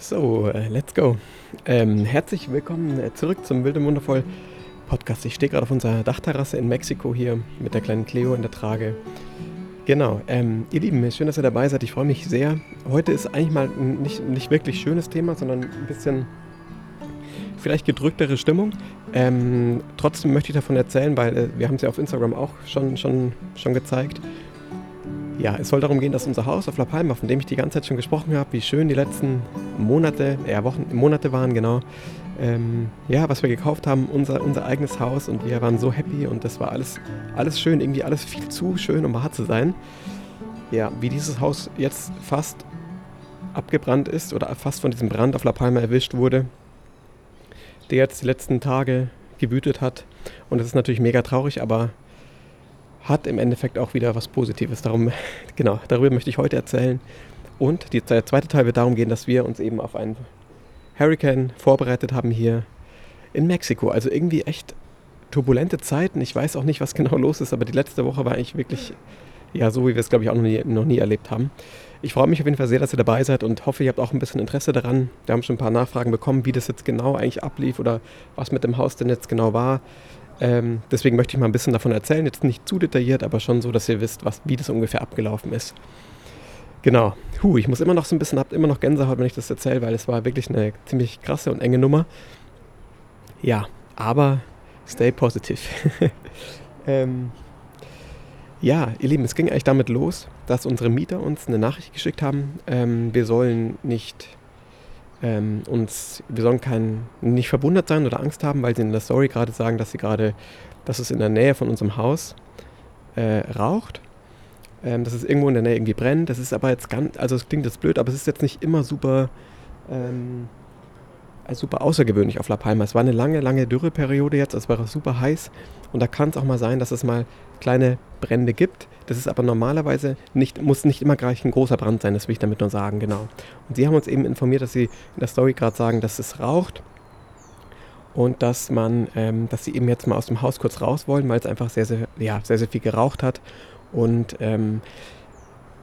So, äh, let's go. Ähm, herzlich willkommen äh, zurück zum Wild und Wundervoll Podcast. Ich stehe gerade auf unserer Dachterrasse in Mexiko hier mit der kleinen Cleo in der Trage. Genau, ähm, ihr Lieben, schön, dass ihr dabei seid. Ich freue mich sehr. Heute ist eigentlich mal ein nicht, nicht wirklich schönes Thema, sondern ein bisschen vielleicht gedrücktere Stimmung. Ähm, trotzdem möchte ich davon erzählen, weil äh, wir haben es ja auf Instagram auch schon, schon, schon gezeigt. Ja, es soll darum gehen, dass unser Haus auf La Palma, von dem ich die ganze Zeit schon gesprochen habe, wie schön die letzten Monate, ja Wochen, Monate waren, genau. Ähm, ja, was wir gekauft haben, unser, unser eigenes Haus und wir waren so happy und das war alles, alles schön, irgendwie alles viel zu schön, um wahr zu sein. Ja, wie dieses Haus jetzt fast abgebrannt ist oder fast von diesem Brand auf La Palma erwischt wurde, der jetzt die letzten Tage gewütet hat. Und das ist natürlich mega traurig, aber hat im Endeffekt auch wieder was Positives. Darum, genau, darüber möchte ich heute erzählen. Und die, der zweite Teil wird darum gehen, dass wir uns eben auf einen Hurricane vorbereitet haben hier in Mexiko. Also irgendwie echt turbulente Zeiten. Ich weiß auch nicht, was genau los ist, aber die letzte Woche war eigentlich wirklich, ja, so wie wir es, glaube ich, auch noch nie, noch nie erlebt haben. Ich freue mich auf jeden Fall sehr, dass ihr dabei seid und hoffe, ihr habt auch ein bisschen Interesse daran. Wir haben schon ein paar Nachfragen bekommen, wie das jetzt genau eigentlich ablief oder was mit dem Haus denn jetzt genau war. Ähm, deswegen möchte ich mal ein bisschen davon erzählen. Jetzt nicht zu detailliert, aber schon so, dass ihr wisst, was, wie das ungefähr abgelaufen ist. Genau. Huh, ich muss immer noch so ein bisschen, habt immer noch Gänsehaut, wenn ich das erzähle, weil es war wirklich eine ziemlich krasse und enge Nummer. Ja, aber stay positive. ähm, ja, ihr Lieben, es ging eigentlich damit los, dass unsere Mieter uns eine Nachricht geschickt haben. Ähm, wir sollen nicht ähm, uns, wir sollen kein, nicht verwundert sein oder Angst haben, weil sie in der Story gerade sagen, dass sie gerade, dass es in der Nähe von unserem Haus äh, raucht. Ähm, dass es irgendwo in der Nähe irgendwie brennt. Das ist aber jetzt ganz, also es klingt jetzt blöd, aber es ist jetzt nicht immer super ähm, super außergewöhnlich auf La Palma. Es war eine lange, lange Dürreperiode jetzt, es war super heiß und da kann es auch mal sein, dass es mal kleine Brände gibt. Das ist aber normalerweise nicht, muss nicht immer gleich ein großer Brand sein, das will ich damit nur sagen, genau. Und sie haben uns eben informiert, dass sie in der Story gerade sagen, dass es raucht und dass man, ähm, dass sie eben jetzt mal aus dem Haus kurz raus wollen, weil es einfach sehr, sehr, ja, sehr, sehr viel geraucht hat und ähm,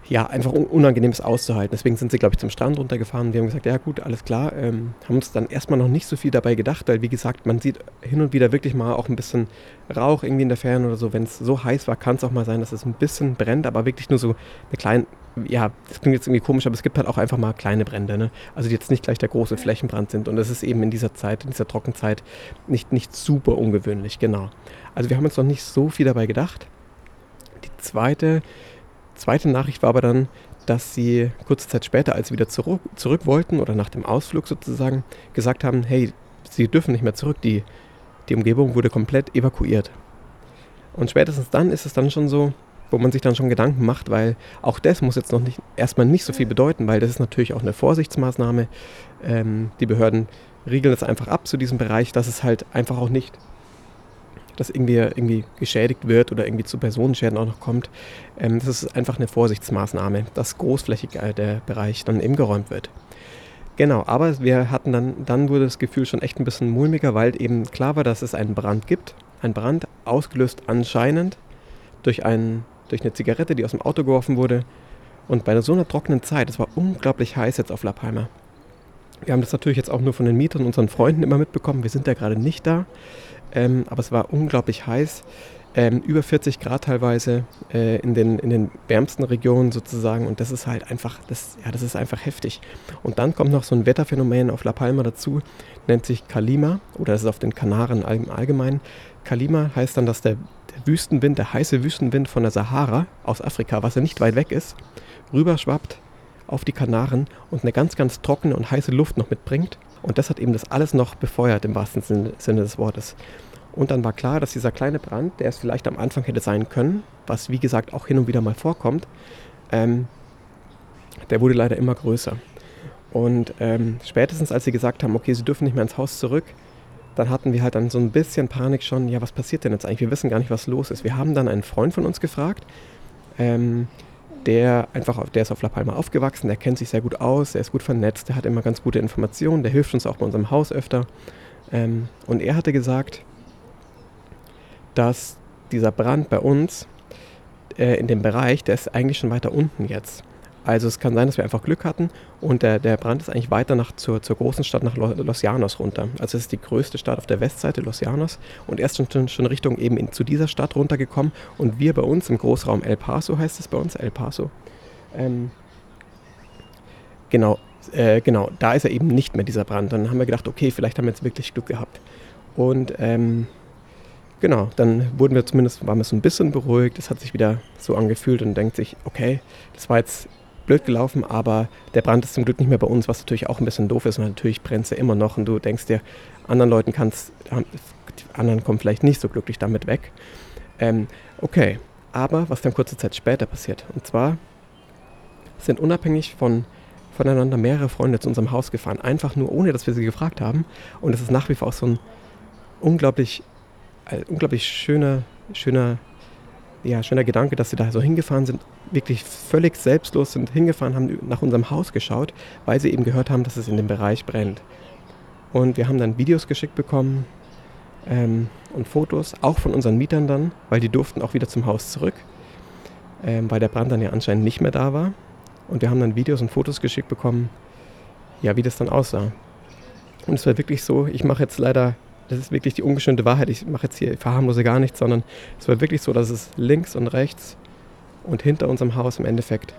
ja, einfach unangenehmes auszuhalten. Deswegen sind sie, glaube ich, zum Strand runtergefahren. Wir haben gesagt, ja gut, alles klar. Ähm, haben uns dann erstmal noch nicht so viel dabei gedacht, weil wie gesagt, man sieht hin und wieder wirklich mal auch ein bisschen Rauch irgendwie in der Ferne oder so. Wenn es so heiß war, kann es auch mal sein, dass es ein bisschen brennt, aber wirklich nur so eine kleine, ja, das klingt jetzt irgendwie komisch, aber es gibt halt auch einfach mal kleine Brände. Ne? Also die jetzt nicht gleich der große Flächenbrand sind. Und das ist eben in dieser Zeit, in dieser Trockenzeit nicht, nicht super ungewöhnlich, genau. Also wir haben uns noch nicht so viel dabei gedacht. Die zweite zweite Nachricht war aber dann, dass sie kurze Zeit später, als sie wieder zurück, zurück wollten oder nach dem Ausflug sozusagen, gesagt haben, hey, sie dürfen nicht mehr zurück, die, die Umgebung wurde komplett evakuiert. Und spätestens dann ist es dann schon so, wo man sich dann schon Gedanken macht, weil auch das muss jetzt noch nicht erstmal nicht so viel bedeuten, weil das ist natürlich auch eine Vorsichtsmaßnahme. Ähm, die Behörden riegeln das einfach ab zu diesem Bereich, dass es halt einfach auch nicht dass irgendwie, irgendwie geschädigt wird oder irgendwie zu Personenschäden auch noch kommt. Ähm, das ist einfach eine Vorsichtsmaßnahme, dass großflächig äh, der Bereich dann eben geräumt wird. Genau, aber wir hatten dann, dann wurde das Gefühl schon echt ein bisschen mulmiger, weil eben klar war, dass es einen Brand gibt. Ein Brand ausgelöst anscheinend durch, ein, durch eine Zigarette, die aus dem Auto geworfen wurde. Und bei so einer trockenen Zeit, es war unglaublich heiß jetzt auf La Palma. Wir haben das natürlich jetzt auch nur von den Mietern und unseren Freunden immer mitbekommen. Wir sind ja gerade nicht da. Ähm, aber es war unglaublich heiß. Ähm, über 40 Grad teilweise äh, in, den, in den wärmsten Regionen sozusagen. Und das ist halt einfach, das, ja, das ist einfach heftig. Und dann kommt noch so ein Wetterphänomen auf La Palma dazu, nennt sich Kalima, oder das ist auf den Kanaren im Allgemeinen. Kalima heißt dann, dass der, der Wüstenwind, der heiße Wüstenwind von der Sahara aus Afrika, was ja nicht weit weg ist, rüberschwappt auf die Kanaren und eine ganz, ganz trockene und heiße Luft noch mitbringt. Und das hat eben das alles noch befeuert im wahrsten Sinne des Wortes. Und dann war klar, dass dieser kleine Brand, der es vielleicht am Anfang hätte sein können, was wie gesagt auch hin und wieder mal vorkommt, ähm, der wurde leider immer größer. Und ähm, spätestens als sie gesagt haben, okay, sie dürfen nicht mehr ins Haus zurück, dann hatten wir halt dann so ein bisschen Panik schon, ja, was passiert denn jetzt eigentlich? Wir wissen gar nicht, was los ist. Wir haben dann einen Freund von uns gefragt, ähm, der einfach, der ist auf La Palma aufgewachsen, der kennt sich sehr gut aus, der ist gut vernetzt, der hat immer ganz gute Informationen, der hilft uns auch bei unserem Haus öfter. Ähm, und er hatte gesagt, dass dieser Brand bei uns äh, in dem Bereich, der ist eigentlich schon weiter unten jetzt. Also es kann sein, dass wir einfach Glück hatten und der, der Brand ist eigentlich weiter nach, zur, zur großen Stadt nach Los Llanos runter. Also es ist die größte Stadt auf der Westseite, Los Llanos. Und erst schon, schon Richtung eben in, zu dieser Stadt runtergekommen. Und wir bei uns im Großraum El Paso heißt es bei uns, El Paso. Ähm, genau, äh, genau, da ist er eben nicht mehr dieser Brand. Dann haben wir gedacht, okay, vielleicht haben wir jetzt wirklich Glück gehabt. Und ähm, genau, dann wurden wir zumindest, waren wir so ein bisschen beruhigt. Es hat sich wieder so angefühlt und denkt sich, okay, das war jetzt blöd gelaufen, aber der Brand ist zum Glück nicht mehr bei uns, was natürlich auch ein bisschen doof ist. Und natürlich brennt ja immer noch und du denkst dir, anderen Leuten kannst, anderen kommen vielleicht nicht so glücklich damit weg. Ähm, okay, aber was dann kurze Zeit später passiert, und zwar sind unabhängig von voneinander mehrere Freunde zu unserem Haus gefahren, einfach nur ohne, dass wir sie gefragt haben. Und es ist nach wie vor auch so ein unglaublich, ein unglaublich schöner, schöner, ja, schöner Gedanke, dass sie da so hingefahren sind, wirklich völlig selbstlos sind hingefahren, haben nach unserem Haus geschaut, weil sie eben gehört haben, dass es in dem Bereich brennt. Und wir haben dann Videos geschickt bekommen ähm, und Fotos, auch von unseren Mietern dann, weil die durften auch wieder zum Haus zurück, ähm, weil der Brand dann ja anscheinend nicht mehr da war. Und wir haben dann Videos und Fotos geschickt bekommen, ja, wie das dann aussah. Und es war wirklich so, ich mache jetzt leider, das ist wirklich die ungeschönte Wahrheit, ich mache jetzt hier, verharmlose gar nichts, sondern es war wirklich so, dass es links und rechts und hinter unserem Haus im Endeffekt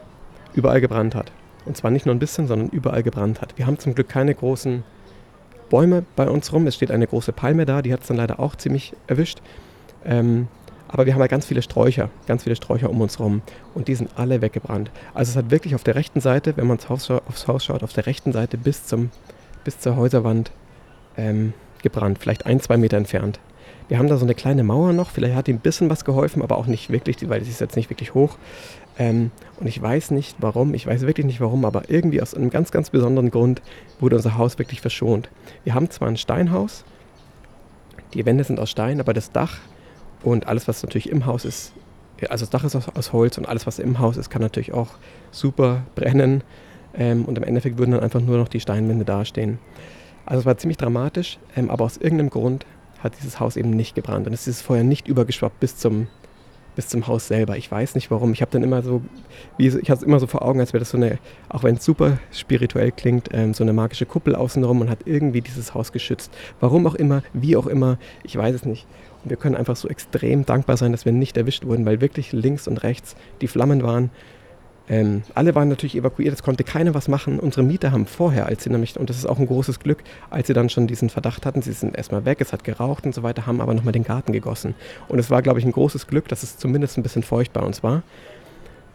überall gebrannt hat. Und zwar nicht nur ein bisschen, sondern überall gebrannt hat. Wir haben zum Glück keine großen Bäume bei uns rum. Es steht eine große Palme da, die hat es dann leider auch ziemlich erwischt. Ähm, aber wir haben ja ganz viele Sträucher, ganz viele Sträucher um uns rum und die sind alle weggebrannt. Also es hat wirklich auf der rechten Seite, wenn man aufs Haus schaut, auf der rechten Seite bis, zum, bis zur Häuserwand ähm, gebrannt, vielleicht ein, zwei Meter entfernt. Wir haben da so eine kleine Mauer noch, vielleicht hat die ein bisschen was geholfen, aber auch nicht wirklich, weil sie ist jetzt nicht wirklich hoch. Ähm, und ich weiß nicht warum, ich weiß wirklich nicht warum, aber irgendwie aus einem ganz, ganz besonderen Grund wurde unser Haus wirklich verschont. Wir haben zwar ein Steinhaus, die Wände sind aus Stein, aber das Dach und alles, was natürlich im Haus ist, also das Dach ist aus, aus Holz und alles, was im Haus ist, kann natürlich auch super brennen. Ähm, und im Endeffekt würden dann einfach nur noch die Steinwände dastehen. Also es war ziemlich dramatisch, ähm, aber aus irgendeinem Grund hat dieses Haus eben nicht gebrannt. Und es ist vorher nicht übergeschwappt bis zum, bis zum Haus selber. Ich weiß nicht warum. Ich habe dann immer so, wie, ich hatte es immer so vor Augen, als wäre das so eine, auch wenn es super spirituell klingt, ähm, so eine magische Kuppel außenrum und hat irgendwie dieses Haus geschützt. Warum auch immer, wie auch immer, ich weiß es nicht. Wir können einfach so extrem dankbar sein, dass wir nicht erwischt wurden, weil wirklich links und rechts die Flammen waren. Ähm, alle waren natürlich evakuiert, es konnte keiner was machen. Unsere Mieter haben vorher, als sie nämlich, und das ist auch ein großes Glück, als sie dann schon diesen Verdacht hatten, sie sind erstmal weg, es hat geraucht und so weiter, haben aber nochmal den Garten gegossen. Und es war, glaube ich, ein großes Glück, dass es zumindest ein bisschen feucht bei uns war.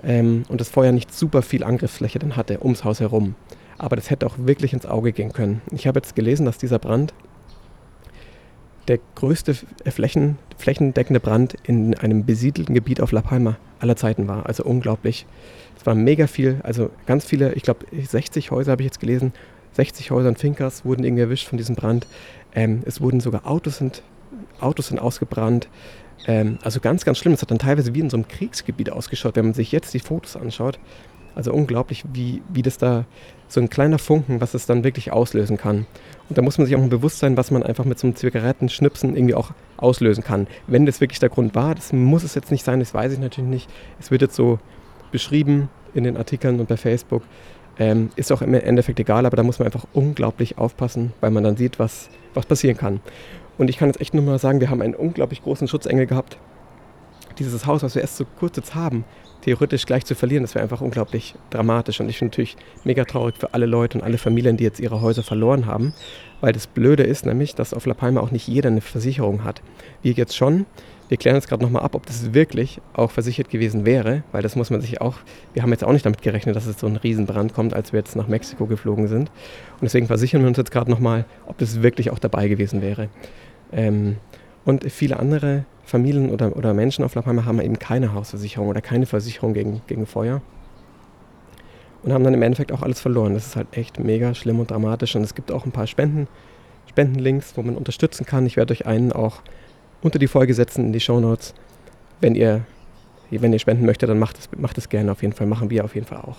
Ähm, und das Feuer nicht super viel Angriffsfläche dann hatte ums Haus herum. Aber das hätte auch wirklich ins Auge gehen können. Ich habe jetzt gelesen, dass dieser Brand der größte Flächen, flächendeckende Brand in einem besiedelten Gebiet auf La Palma aller Zeiten war. Also unglaublich. Es war mega viel, also ganz viele, ich glaube 60 Häuser habe ich jetzt gelesen, 60 Häuser und Finkers wurden irgendwie erwischt von diesem Brand. Ähm, es wurden sogar Autos sind, Autos sind ausgebrannt. Ähm, also ganz, ganz schlimm. Es hat dann teilweise wie in so einem Kriegsgebiet ausgeschaut, wenn man sich jetzt die Fotos anschaut. Also unglaublich, wie, wie das da so ein kleiner Funken, was es dann wirklich auslösen kann. Und da muss man sich auch bewusst sein, was man einfach mit so einem Zigarettenschnipsen irgendwie auch auslösen kann. Wenn das wirklich der Grund war, das muss es jetzt nicht sein, das weiß ich natürlich nicht. Es wird jetzt so beschrieben in den Artikeln und bei Facebook. Ähm, ist auch im Endeffekt egal, aber da muss man einfach unglaublich aufpassen, weil man dann sieht, was, was passieren kann. Und ich kann jetzt echt nur mal sagen, wir haben einen unglaublich großen Schutzengel gehabt. Dieses Haus, was wir erst so kurz jetzt haben, theoretisch gleich zu verlieren, das wäre einfach unglaublich dramatisch. Und ich bin natürlich mega traurig für alle Leute und alle Familien, die jetzt ihre Häuser verloren haben. Weil das Blöde ist nämlich, dass auf La Palma auch nicht jeder eine Versicherung hat. Wir jetzt schon. Wir klären jetzt gerade nochmal ab, ob das wirklich auch versichert gewesen wäre, weil das muss man sich auch, wir haben jetzt auch nicht damit gerechnet, dass es so ein Riesenbrand kommt, als wir jetzt nach Mexiko geflogen sind. Und deswegen versichern wir uns jetzt gerade nochmal, ob das wirklich auch dabei gewesen wäre. Ähm, und viele andere Familien oder, oder Menschen auf La Palma haben eben keine Hausversicherung oder keine Versicherung gegen, gegen Feuer. Und haben dann im Endeffekt auch alles verloren. Das ist halt echt mega schlimm und dramatisch. Und es gibt auch ein paar Spenden, Spendenlinks, wo man unterstützen kann. Ich werde euch einen auch unter die Folge setzen in die Show Notes. Wenn ihr, wenn ihr spenden möchtet, dann macht es, macht gerne auf jeden Fall. Machen wir auf jeden Fall auch.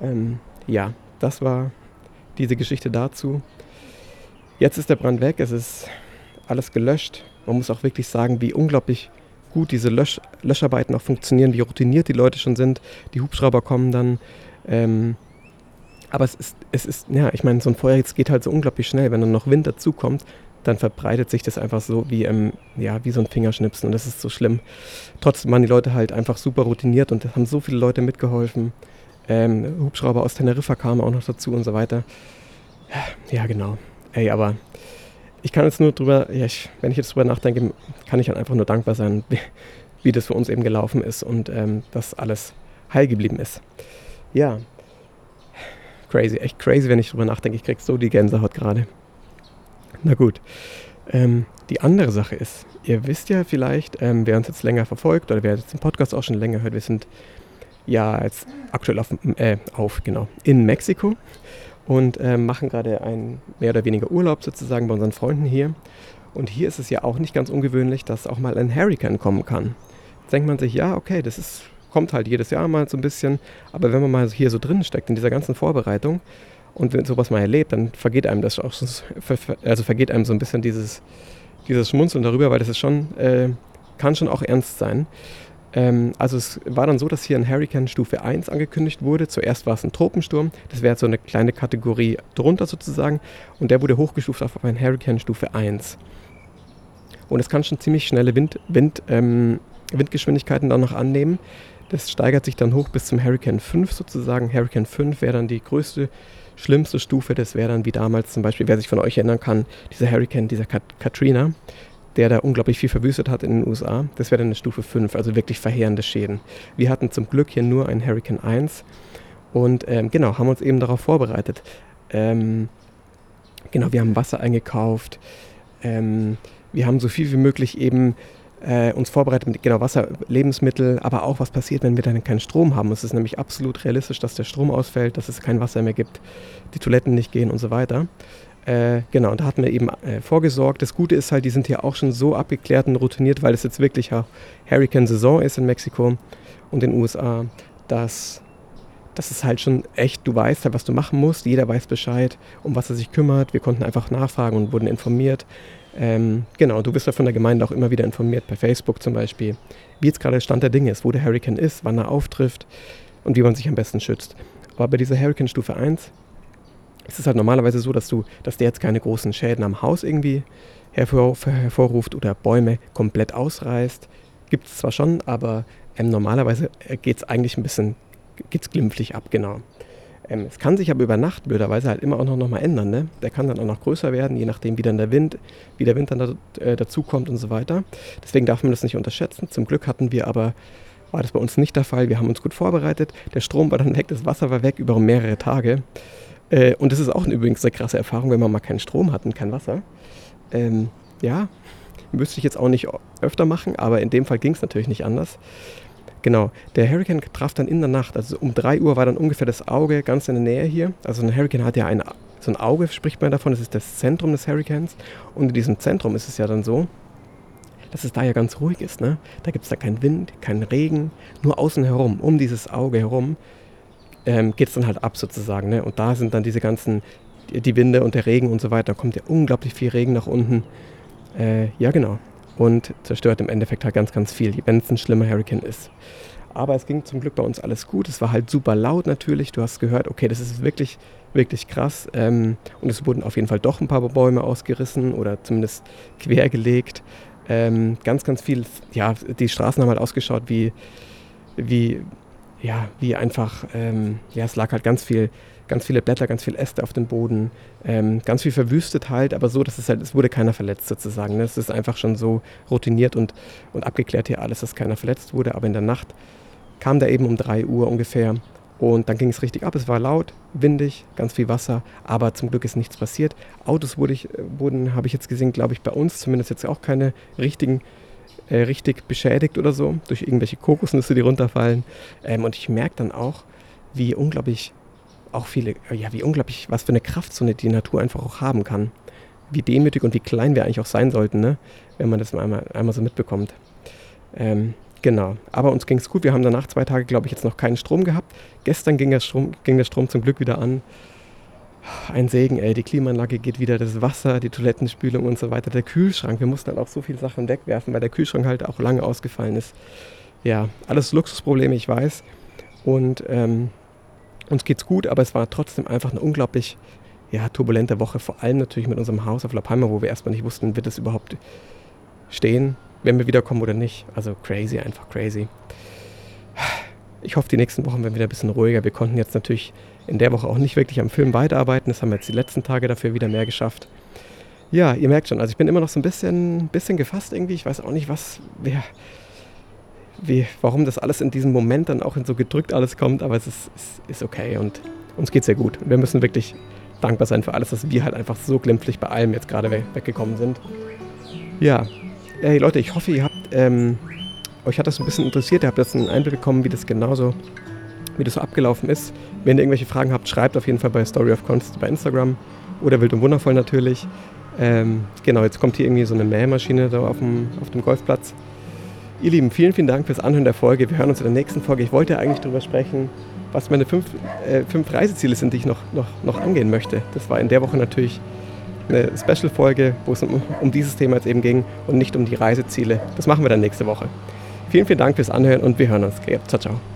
Ähm, ja, das war diese Geschichte dazu. Jetzt ist der Brand weg. Es ist alles gelöscht. Man muss auch wirklich sagen, wie unglaublich gut diese Lösch Löscharbeiten auch funktionieren, wie routiniert die Leute schon sind. Die Hubschrauber kommen dann, Ähm, aber es ist, es ist, ja, ich meine, so ein Feuer jetzt geht halt so unglaublich schnell. Wenn dann noch Wind dazukommt, dann verbreitet sich das einfach so wie, ähm, ja, wie so ein Fingerschnipsen und das ist so schlimm. Trotzdem waren die Leute halt einfach super routiniert und haben so viele Leute mitgeholfen. Ähm, Hubschrauber aus Teneriffa kamen auch noch dazu und so weiter. Ja, genau. Ey, aber ich kann jetzt nur drüber, ja, ich, wenn ich jetzt drüber nachdenke, kann ich halt einfach nur dankbar sein, wie, wie das für uns eben gelaufen ist und ähm, dass alles heil geblieben ist. Ja, crazy, echt crazy, wenn ich drüber nachdenke. Ich krieg so die Gänsehaut gerade. Na gut. Ähm, die andere Sache ist, ihr wisst ja vielleicht, ähm, wer uns jetzt länger verfolgt oder wer jetzt den Podcast auch schon länger hört, wir sind ja jetzt aktuell auf, äh, auf genau, in Mexiko und äh, machen gerade einen mehr oder weniger Urlaub sozusagen bei unseren Freunden hier. Und hier ist es ja auch nicht ganz ungewöhnlich, dass auch mal ein Hurricane kommen kann. Jetzt denkt man sich, ja, okay, das ist, kommt halt jedes Jahr mal so ein bisschen, aber wenn man mal hier so drin steckt in dieser ganzen Vorbereitung und wenn sowas mal erlebt, dann vergeht einem das auch, also vergeht einem so ein bisschen dieses, dieses Schmunzeln darüber, weil das ist schon, äh, kann schon auch ernst sein. Ähm, also es war dann so, dass hier ein Hurricane Stufe 1 angekündigt wurde. Zuerst war es ein Tropensturm, das wäre so eine kleine Kategorie drunter sozusagen. Und der wurde hochgestuft auf ein Hurricane Stufe 1. Und es kann schon ziemlich schnelle Wind, Wind, ähm, Windgeschwindigkeiten dann noch annehmen. Das steigert sich dann hoch bis zum Hurricane 5 sozusagen. Hurricane 5 wäre dann die größte, schlimmste Stufe. Das wäre dann wie damals zum Beispiel, wer sich von euch erinnern kann, dieser Hurricane, dieser Kat Katrina der da unglaublich viel verwüstet hat in den USA. Das wäre dann eine Stufe 5, also wirklich verheerende Schäden. Wir hatten zum Glück hier nur ein Hurricane 1 und ähm, genau, haben uns eben darauf vorbereitet. Ähm, genau, wir haben Wasser eingekauft, ähm, wir haben so viel wie möglich eben äh, uns vorbereitet mit genau Wasser, Lebensmittel, aber auch was passiert, wenn wir dann keinen Strom haben. Es ist nämlich absolut realistisch, dass der Strom ausfällt, dass es kein Wasser mehr gibt, die Toiletten nicht gehen und so weiter. Äh, genau, und da hatten wir eben äh, vorgesorgt. Das Gute ist halt, die sind hier auch schon so abgeklärt und routiniert, weil es jetzt wirklich Hurricane-Saison ist in Mexiko und in den USA, dass das ist halt schon echt, du weißt halt, was du machen musst, jeder weiß Bescheid, um was er sich kümmert. Wir konnten einfach nachfragen und wurden informiert. Ähm, genau, du wirst ja von der Gemeinde auch immer wieder informiert, per Facebook zum Beispiel, wie jetzt gerade der Stand der Dinge ist, wo der Hurricane ist, wann er auftrifft und wie man sich am besten schützt. Aber bei dieser Hurricane Stufe 1 es ist halt normalerweise so, dass du, dass der jetzt keine großen Schäden am Haus irgendwie hervor, hervorruft oder Bäume komplett ausreißt. Gibt es zwar schon, aber ähm, normalerweise äh, geht es eigentlich ein bisschen, geht's glimpflich ab, genau. Ähm, es kann sich aber über Nacht blöderweise halt immer auch noch, noch mal ändern. Ne? Der kann dann auch noch größer werden, je nachdem, wie dann der Wind, wie der Wind dann da, äh, dazukommt und so weiter. Deswegen darf man das nicht unterschätzen. Zum Glück hatten wir aber, war das bei uns nicht der Fall. Wir haben uns gut vorbereitet. Der Strom war dann weg, das Wasser war weg über mehrere Tage. Äh, und das ist auch übrigens eine krasse Erfahrung, wenn man mal keinen Strom hat und kein Wasser. Ähm, ja, müsste ich jetzt auch nicht öfter machen, aber in dem Fall ging es natürlich nicht anders. Genau, der Hurricane traf dann in der Nacht, also um 3 Uhr war dann ungefähr das Auge ganz in der Nähe hier. Also ein Hurricane hat ja ein, so ein Auge, spricht man davon, das ist das Zentrum des Hurricanes. Und in diesem Zentrum ist es ja dann so, dass es da ja ganz ruhig ist. Ne? Da gibt es da keinen Wind, keinen Regen, nur außen herum, um dieses Auge herum ähm, geht es dann halt ab sozusagen. Ne? Und da sind dann diese ganzen, die Winde und der Regen und so weiter. Da kommt ja unglaublich viel Regen nach unten. Äh, ja, genau. Und zerstört im Endeffekt halt ganz, ganz viel, wenn es ein schlimmer Hurricane ist. Aber es ging zum Glück bei uns alles gut. Es war halt super laut natürlich. Du hast gehört, okay, das ist wirklich, wirklich krass. Ähm, und es wurden auf jeden Fall doch ein paar Bäume ausgerissen oder zumindest quergelegt. Ähm, ganz, ganz viel, ja, die Straßen haben halt ausgeschaut wie, wie, ja, wie einfach, ähm, ja, es lag halt ganz viel, ganz viele Blätter, ganz viel Äste auf dem Boden, ähm, ganz viel verwüstet halt, aber so, dass es halt, es wurde keiner verletzt sozusagen. Ne? Es ist einfach schon so routiniert und, und abgeklärt hier alles, dass keiner verletzt wurde, aber in der Nacht kam da eben um 3 Uhr ungefähr und dann ging es richtig ab. Es war laut, windig, ganz viel Wasser, aber zum Glück ist nichts passiert. Autos wurde ich, wurden, habe ich jetzt gesehen, glaube ich, bei uns zumindest jetzt auch keine richtigen äh, richtig beschädigt oder so, durch irgendwelche Kokosnüsse, die runterfallen. Ähm, und ich merke dann auch, wie unglaublich, auch viele, äh, ja, wie unglaublich, was für eine Kraft so eine, die Natur einfach auch haben kann. Wie demütig und wie klein wir eigentlich auch sein sollten, ne? wenn man das mal einmal, einmal so mitbekommt. Ähm, genau, aber uns ging es gut. Wir haben danach zwei Tage, glaube ich, jetzt noch keinen Strom gehabt. Gestern ging der Strom, ging der Strom zum Glück wieder an ein Segen, ey. Die Klimaanlage geht wieder, das Wasser, die Toilettenspülung und so weiter. Der Kühlschrank, wir mussten dann auch so viele Sachen wegwerfen, weil der Kühlschrank halt auch lange ausgefallen ist. Ja, alles Luxusprobleme, ich weiß. Und ähm, uns geht's gut, aber es war trotzdem einfach eine unglaublich ja, turbulente Woche, vor allem natürlich mit unserem Haus auf La Palma, wo wir erstmal nicht wussten, wird es überhaupt stehen, wenn wir wiederkommen oder nicht. Also crazy, einfach crazy. Ich hoffe, die nächsten Wochen werden wieder ein bisschen ruhiger. Wir konnten jetzt natürlich in der Woche auch nicht wirklich am Film weiterarbeiten. Das haben wir jetzt die letzten Tage dafür wieder mehr geschafft. Ja, ihr merkt schon, also ich bin immer noch so ein bisschen, bisschen gefasst irgendwie. Ich weiß auch nicht, was, wer, wie, warum das alles in diesem Moment dann auch in so gedrückt alles kommt, aber es ist, ist, ist okay und uns geht sehr gut. Wir müssen wirklich dankbar sein für alles, dass wir halt einfach so glimpflich bei allem jetzt gerade we weggekommen sind. Ja, hey Leute, ich hoffe, ihr habt, ähm, euch hat das ein bisschen interessiert, ihr habt jetzt einen Einblick bekommen, wie das genauso, wie das so abgelaufen ist. Wenn ihr irgendwelche Fragen habt, schreibt auf jeden Fall bei Story of Const bei Instagram oder Wild und Wundervoll natürlich. Ähm, genau, jetzt kommt hier irgendwie so eine Mähmaschine da auf dem, auf dem Golfplatz. Ihr Lieben, vielen, vielen Dank fürs Anhören der Folge. Wir hören uns in der nächsten Folge. Ich wollte eigentlich darüber sprechen, was meine fünf, äh, fünf Reiseziele sind, die ich noch, noch, noch angehen möchte. Das war in der Woche natürlich eine Special-Folge, wo es um, um dieses Thema jetzt eben ging und nicht um die Reiseziele. Das machen wir dann nächste Woche. Vielen, vielen Dank fürs Anhören und wir hören uns. Ciao, ciao.